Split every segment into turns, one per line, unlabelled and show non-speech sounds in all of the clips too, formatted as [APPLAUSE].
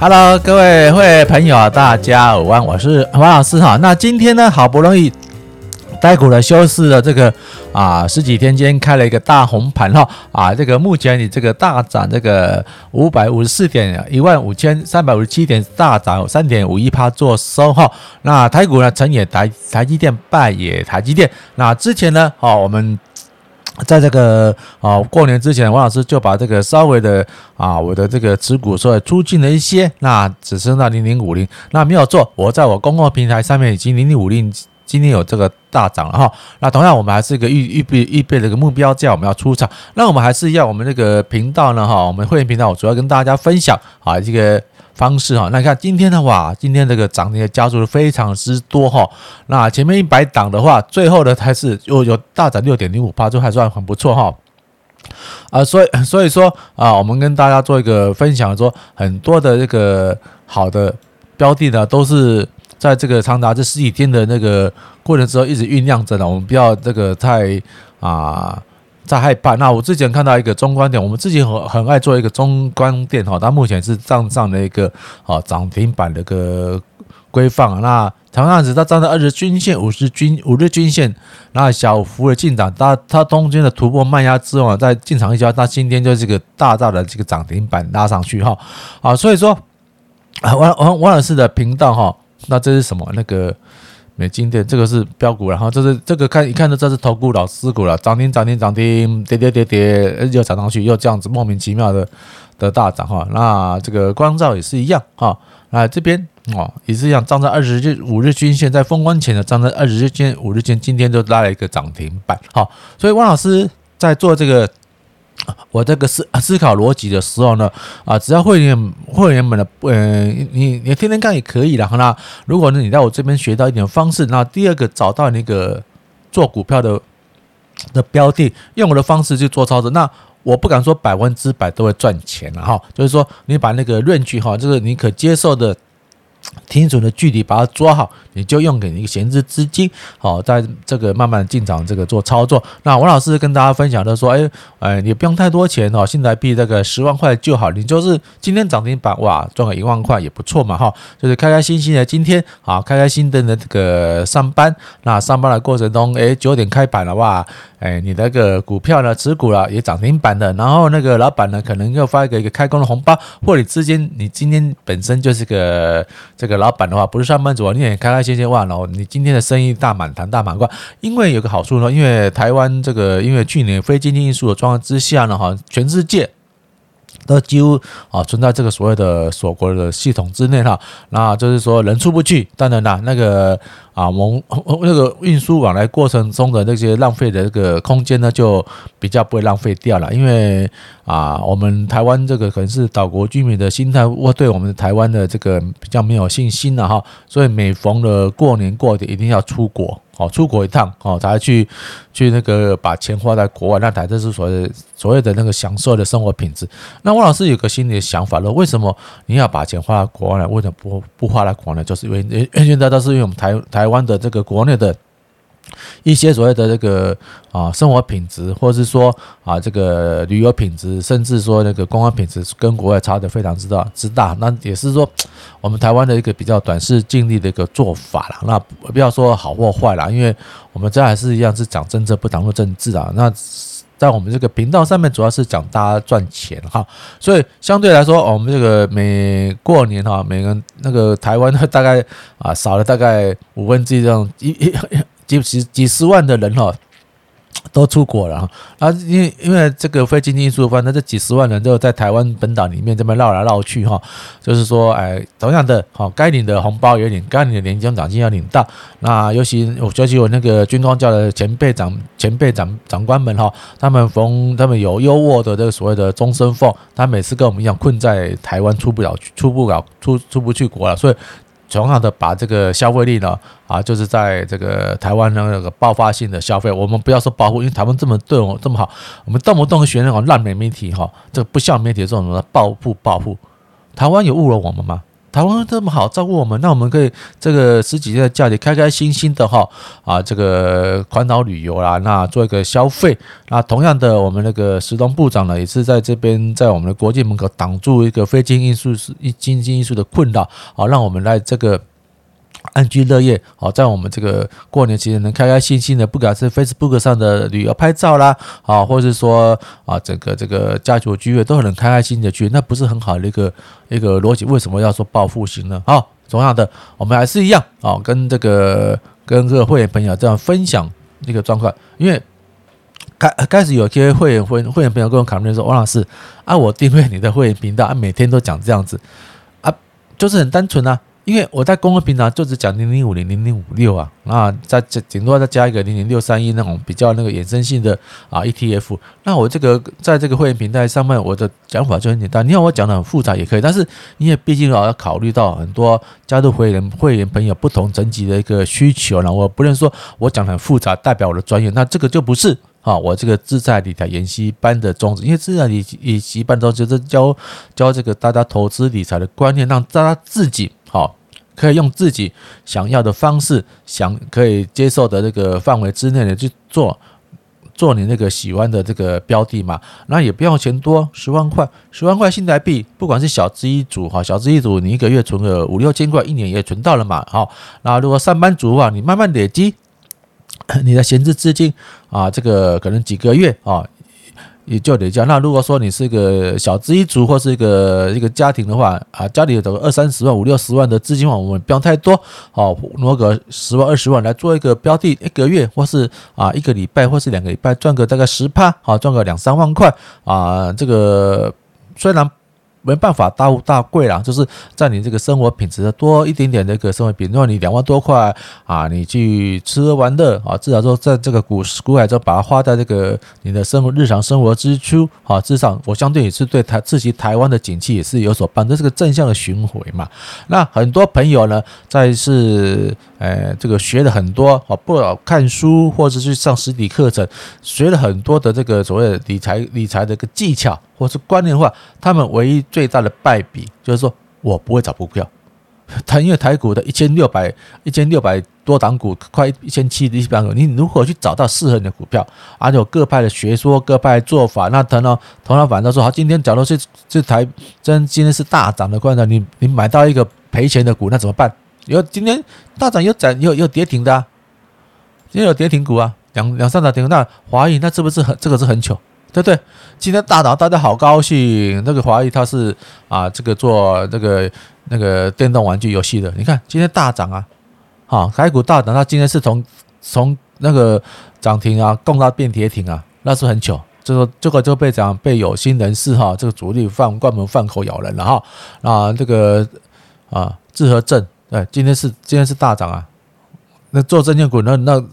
Hello，各位会朋友，大家午安，我是王老师哈。那今天呢，好不容易台股的休市了，这个啊十几天间开了一个大红盘哈啊，这个目前你这个大涨这个五百五十四点一万五千三百五十七点，大涨三点五一趴做收哈。那台股呢，成也台台积电，败也台积电。那之前呢，哦我们。在这个啊过年之前，王老师就把这个稍微的啊我的这个持股稍微出进了一些，那只剩到零零五零，那没有做。我在我公共平台上面已经零零五零今天有这个大涨了哈。那同样我们还是一个预预备预备的一个目标价，我们要出场。那我们还是要我们这个频道呢哈，我们会员频道我主要跟大家分享啊这个。方式哈，那看今天的话，今天这个涨跌加速的非常之多哈。那前面一百档的话，最后的还是有有大涨六点零五趴，就还算很不错哈。啊，所以所以说啊，我们跟大家做一个分享，说很多的这个好的标的呢，都是在这个长达这十几天的那个过程之后一直酝酿着呢。我们不要这个太啊。在害怕。那我之前看到一个中观点，我们自己很很爱做一个中观点哈，它目前是站上了一个啊涨停板的一个规范。那同样子，它站在二十均线、五十均五日均线，那小幅的进场，它它中间的突破卖压之后，在进场一下，它今天就是个大大的这个涨停板拉上去哈啊，所以说啊王王王老师的频道哈，那这是什么那个？美金电这个是标股，然后这是这个看一看就这是投顾老师股了，涨停涨停涨停，跌跌跌跌又涨上去，又这样子莫名其妙的的大涨哈。那这个光照也是一样哈，那这边哦也是一样，站在二十日五日均线，在封关前的站在二十日均五日线，今天就拉了一个涨停板哈。所以汪老师在做这个。我这个思思考逻辑的时候呢，啊，只要会员会员们的，呃，你你天天看也可以的。那如果呢，你在我这边学到一点方式，那第二个找到那个做股票的的标的，用我的方式去做操作，那我不敢说百分之百都会赚钱了哈。就是说，你把那个论据哈，就是你可接受的。停损的距离把它抓好，你就用给你一个闲置资金，好，在这个慢慢进场这个做操作。那王老师跟大家分享的说，哎，哎，你不用太多钱哦，现在币这个十万块就好，你就是今天涨停板哇，赚个一万块也不错嘛，哈，就是开开心心的今天啊，开开心心的这个上班，那上班的过程中，哎，九点开板了哇。哎，你那个股票呢，持股了也涨停板的，然后那个老板呢，可能又发一个一个开工的红包，或者之间你今天本身就是个这个老板的话，不是上班族，你也开开心心哇，然后你今天的生意大满堂大满贯，因为有个好处呢，因为台湾这个因为去年非经济因素的状况之下呢，哈，全世界。都几乎啊存在这个所谓的锁国的系统之内哈，那就是说人出不去，当然啦，那个啊，我们 [LAUGHS] 那个运输往来过程中的那些浪费的这个空间呢，就比较不会浪费掉了，因为啊，我们台湾这个可能是岛国居民的心态，或对我们台湾的这个比较没有信心了哈，所以每逢的过年过节一定要出国。哦，出国一趟哦，才去去那个把钱花在国外，那才这是所谓所谓的那个享受的生活品质。那汪老师有个心里的想法了，为什么你要把钱花在国外呢？为什么不不花在国内？就是因为原原来都是因为我们台台湾的这个国内的。一些所谓的这个啊生活品质，或者是说啊这个旅游品质，甚至说那个公安品质，跟国外差的非常之大之大。那也是说我们台湾的一个比较短视近利的一个做法了。那不要说好或坏了，因为我们这还是一样是讲政策，不谈论政治啊。那在我们这个频道上面，主要是讲大家赚钱哈。所以相对来说，我们这个每过年哈，每个那个台湾大概啊少了大概五分之一这样一一。几十几十万的人哈，都出国了哈啊，因为因为这个非经济因素反正，这几十万人都在台湾本岛里面这么绕来绕去哈，就是说哎，同样的好，该领的红包也领，该领的年终奖金要领到。那尤其我尤其我那个军装教的前辈长前辈长长官们哈，他们逢他们有优渥的这个所谓的终身俸，他每次跟我们一样困在台湾出不了出不了出出不去国了，所以。同样的，把这个消费力呢，啊，就是在这个台湾的那个爆发性的消费，我们不要说保护，因为台湾这么对我这么好，我们动不动学那种烂媒媒体哈，这个不像媒体这种什么暴富暴富，台湾有误了我们吗？台湾这么好照顾我们，那我们可以这个十几天的假期，开开心心的哈啊，这个环岛旅游啦，那做一个消费。那同样的，我们那个石东部长呢，也是在这边在我们的国际门口挡住一个非经因素是一经济因素的困扰好，让我们来这个。安居乐业，好，在我们这个过年期间能开开心心的，不管是 Facebook 上的旅游拍照啦，啊，或者是说啊，整个这个家族聚会都很开开心心的去，那不是很好的一个一个逻辑？为什么要说报复型呢？好，同样的，我们还是一样啊，跟这个跟这个会员朋友这样分享这个状况，因为开开始有些会员会会员朋友跟我讨论说，王老师啊，我订阅你的会员频道啊，每天都讲这样子啊，就是很单纯啊。因为我在公共平台就只讲零零五零零零五六啊，那再加顶多再加一个零零六三一那种比较那个衍生性的啊 ETF，那我这个在这个会员平台上面，我的讲法就很简单。你要我讲的很复杂也可以，但是因为毕竟啊要考虑到很多加入会员会员朋友不同层级的一个需求，那我不能说我讲的很复杂代表我的专业，那这个就不是啊我这个自在理财研习班的宗旨，因为自在理研习班宗旨就是教教这个大家投资理财的观念，让大家自己好。可以用自己想要的方式，想可以接受的这个范围之内的去做，做你那个喜欢的这个标的嘛。那也不要钱多，十万块，十万块新台币，不管是小资一族哈，小资一族你一个月存个五六千块，一年也存到了嘛。好，那如果上班族啊，你慢慢累积你的闲置资金啊，这个可能几个月啊。也就得交。那如果说你是一个小资一族或是一个一个家庭的话啊，家里有个二三十万、五六十万的资金话，我们不要太多，好，挪个十万、二十万来做一个标的，一个月或是啊一个礼拜或是两个礼拜赚个大概十趴，好，赚个两三万块啊，这个虽然。没办法大富大贵啦，就是在你这个生活品质的多一点点的一个生活品质，如果你两万多块啊，你去吃喝玩乐啊，至少说在这个股市股海中把它花在这个你的生活日常生活支出啊，至少我相对也是对台自己台湾的景气也是有所帮助，这是个正向的循环嘛。那很多朋友呢，在是呃这个学了很多啊，不管看书或者去上实体课程，学了很多的这个所谓的理财理财的一个技巧。或是观念的话，他们唯一最大的败笔就是说我不会找股票。[LAUGHS] 他因为台股的一千六百一千六百多档股，快一千七的一百股，你如何去找到适合你的股票？而且有各派的学说，各派的做法。那头脑头脑反倒说好，今天假如是这台真今天是大涨的，关键你你买到一个赔钱的股，那怎么办？有今天大涨有涨有有跌停的，啊，今天有跌停股啊，两两三涨停，那华谊那是不是很这个是很糗？对不对？今天大涨，大家好高兴。那个华谊他是啊，这个做这个那个电动玩具游戏的。你看今天大涨啊，好，台股大涨，他今天是从从那个涨停啊，供到变跌停啊，那是很糗。就说这个就被讲被有心人士哈，这个主力放关门放口咬人了哈。啊，这个啊，智和镇，对，今天是今天是大涨啊。那做证券股那那。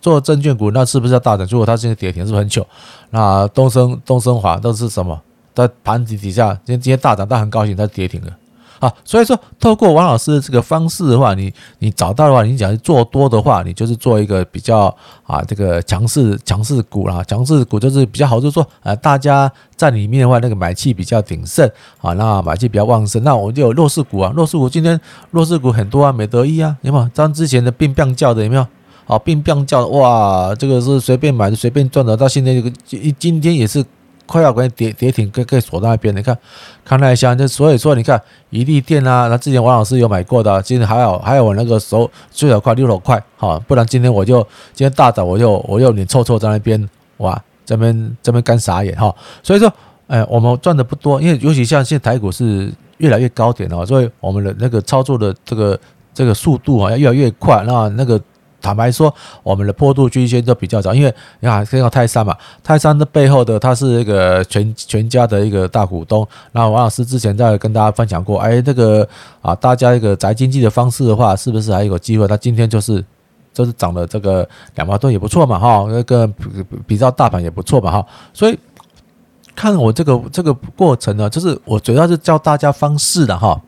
做证券股，那是不是要大涨？如果它现在跌停，是不是很久？那东升、东升华都是什么？在盘底底下，今天今天大涨，但很高兴它跌停了。啊，所以说透过王老师的这个方式的话，你你找到的话，你讲做多的话，你就是做一个比较啊，这个强势强势股啦，强势股就是比较好，就是说啊，大家在里面的话，那个买气比较鼎盛啊，那买气比较旺盛，那我们就有弱势股啊，弱势股今天弱势股很多啊，美德一啊，有没有？像之前的病病叫的有没有？好，并并叫的哇，这个是随便买的，随便赚的。到现在这个今今天也是快要关跌跌停，跟跟锁在那边。你看，看那一下，就所以说你看，一利电啊，那之前王老师有买过的，今天还有还有我那个手最少快六十块，好，不然今天我就今天大涨，我就我就脸臭臭在那边，哇，这边这边干傻眼哈。所以说，哎，我们赚的不多，因为尤其像现在台股是越来越高点了，所以我们的那个操作的这个这个速度啊要越来越快，那那个。坦白说，我们的坡度均线都比较早，因为你看这个泰山嘛，泰山的背后的他是一个全全家的一个大股东。那王老师之前在跟大家分享过，哎，这个啊，大家一个宅经济的方式的话，是不是还有机会？他今天就是就是涨了这个两毛多也不错嘛，哈，那个比较大盘也不错嘛，哈。所以看我这个这个过程呢，就是我主要是教大家方式的哈。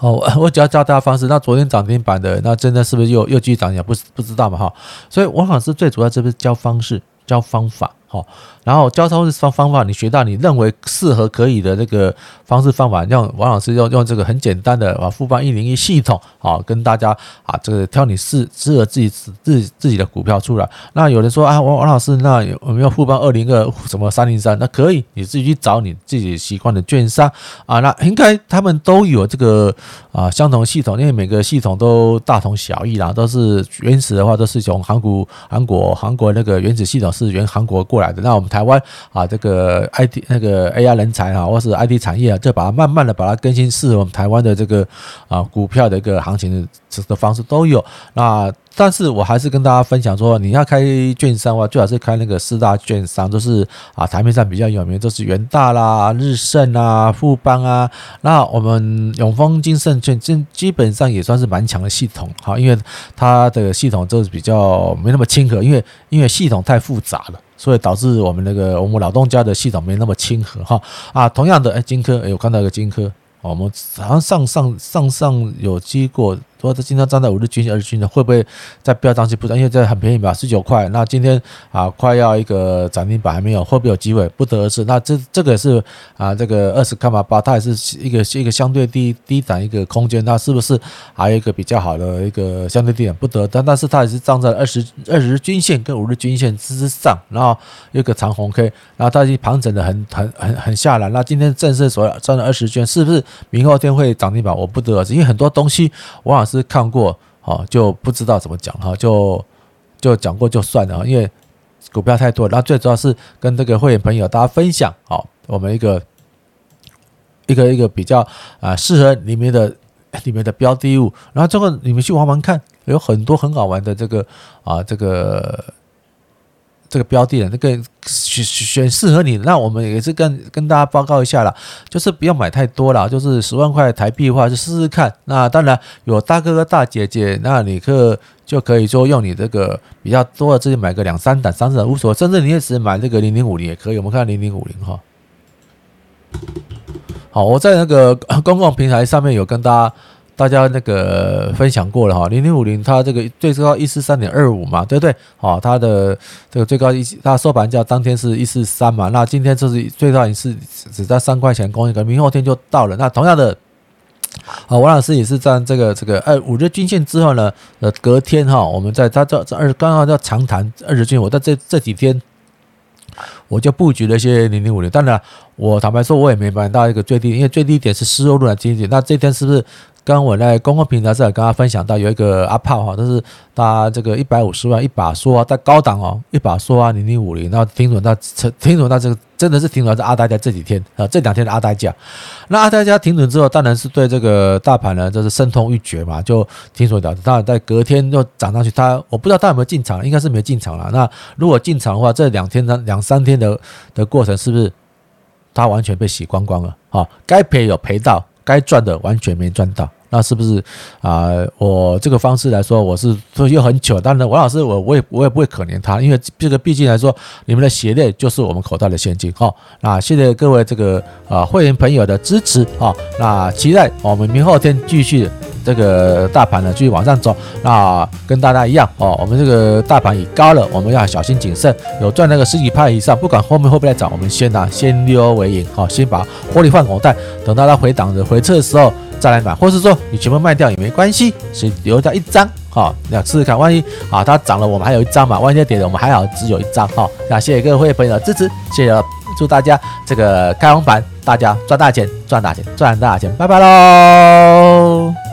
哦，[LAUGHS] 我只要教大家方式。那昨天涨停板的，那真的是不是又又继续涨？也不不知道嘛哈。所以王老师最主要这不是教方式、教方法好，然后交叉方方法，你学到你认为适合可以的这个方式方法，让王老师用用这个很简单的啊富邦一零一系统啊，跟大家啊这个挑你适适合自己自自己的股票出来。那有人说啊，王王老师，那有没有富邦二零二什么三零三？那可以，你自己去找你自己习惯的券商啊，那应该他们都有这个啊相同系统，因为每个系统都大同小异啦，都是原始的话都是从韩国韩国韩国那个原始系统是原韩国过。过来的，那我们台湾啊，这个 IT 那个 AI 人才啊，或是 IT 产业啊，就把它慢慢的把它更新，适合我们台湾的这个啊股票的一个行情的这个方式都有。那但是我还是跟大家分享说，你要开券商的话，最好是开那个四大券商，都是啊台面上比较有名，都是元大啦、日盛啊、富邦啊。那我们永丰金盛券基基本上也算是蛮强的系统，哈，因为它的系统就是比较没那么亲和，因为因为系统太复杂了。所以导致我们那个我们老东家的系统没那么亲和哈啊，同样的哎，金科哎，我看到一个金科，我们好像上上上上有接过。说这今天站在五日均线、二日均线会不会再飙上去？不知道，因为这很便宜吧，十九块。那今天啊，快要一个涨停板还没有，会不会有机会？不得而知。那这这个是啊，这个二十块八，它也是一个一个相对低低档一个空间。那是不是还有一个比较好的一个相对低点？不得，但但是它也是站在二十二十日均线跟五日均线之上，然后一个长红 K，然后它已经盘整的很很很很下来。那今天正式所站在二十均线，是不是明后天会涨停板？我不得而知，因为很多东西往往是。是看过哦，就不知道怎么讲哈，就就讲过就算了，因为股票太多，然后最主要是跟这个会员朋友大家分享哦，我们一个一个一个比较啊适合里面的里面的标的物，然后这个你们去玩玩看，有很多很好玩的这个啊这个。这个标的的那个选选适合你，那我们也是跟跟大家报告一下啦，就是不要买太多了，就是十万块台币的话就试试看。那当然有大哥哥大姐姐，那你可就可以说用你这个比较多的自己买个两三档、三四档无所谓，甚至你也只买这个零零五零也可以。我们看零零五零哈，好，我在那个公共平台上面有跟大家。大家那个分享过了哈，零零五零它这个最高一四三点二五嘛，对不对？好，它的这个最高一，它收盘价当天是一四三嘛，那今天就是最高一次只在三块钱攻一个，明后天就到了。那同样的，啊，王老师也是在这个这个二五日均线之后呢，呃，隔天哈，我们在它这这二刚刚叫长谈二日均线，我在这这几天我就布局了一些零零五零。当然，我坦白说，我也没买到一个最低，因为最低点是施欧路兰基金。那这天是不是？刚我在公共平台上跟大家分享到，有一个阿炮哈，但是他这个一百五十万一把梭啊，在高档哦，一把梭啊，零零五零，然后听准到，听准到这个真的是听准这阿呆在这几天啊，这两天的阿呆价，那阿呆价停准之后，当然是对这个大盘呢，就是深痛欲绝嘛，就听准了，当然在隔天又涨上去，他我不知道他有没有进场，应该是没进场了。那如果进场的话，这两天的两三天的的过程，是不是他完全被洗光光了？啊，该赔有赔到，该赚的完全没赚到。那是不是啊？我这个方式来说，我是说又很糗。当然，王老师，我我也我也不会可怜他，因为这个毕竟来说，你们的血泪就是我们口袋的现金哈。那谢谢各位这个啊会员朋友的支持啊。那期待我们明后天继续这个大盘呢继续往上走。那跟大家一样哦，我们这个大盘已高了，我们要小心谨慎。有赚那个十几趴以上，不管后面会不会再涨，我们先拿先溜为赢哈，先把获利换口袋，等到它回档的回撤的时候。再来买，或是说你全部卖掉也没关系，先留下一张哈，那试试看，万一啊它涨了，我们还有一张嘛，万一跌了，我们还好只有一张哈。那谢谢各位朋友的支持，谢谢，祝大家这个开红盘，大家赚大钱，赚大钱，赚大钱，拜拜喽。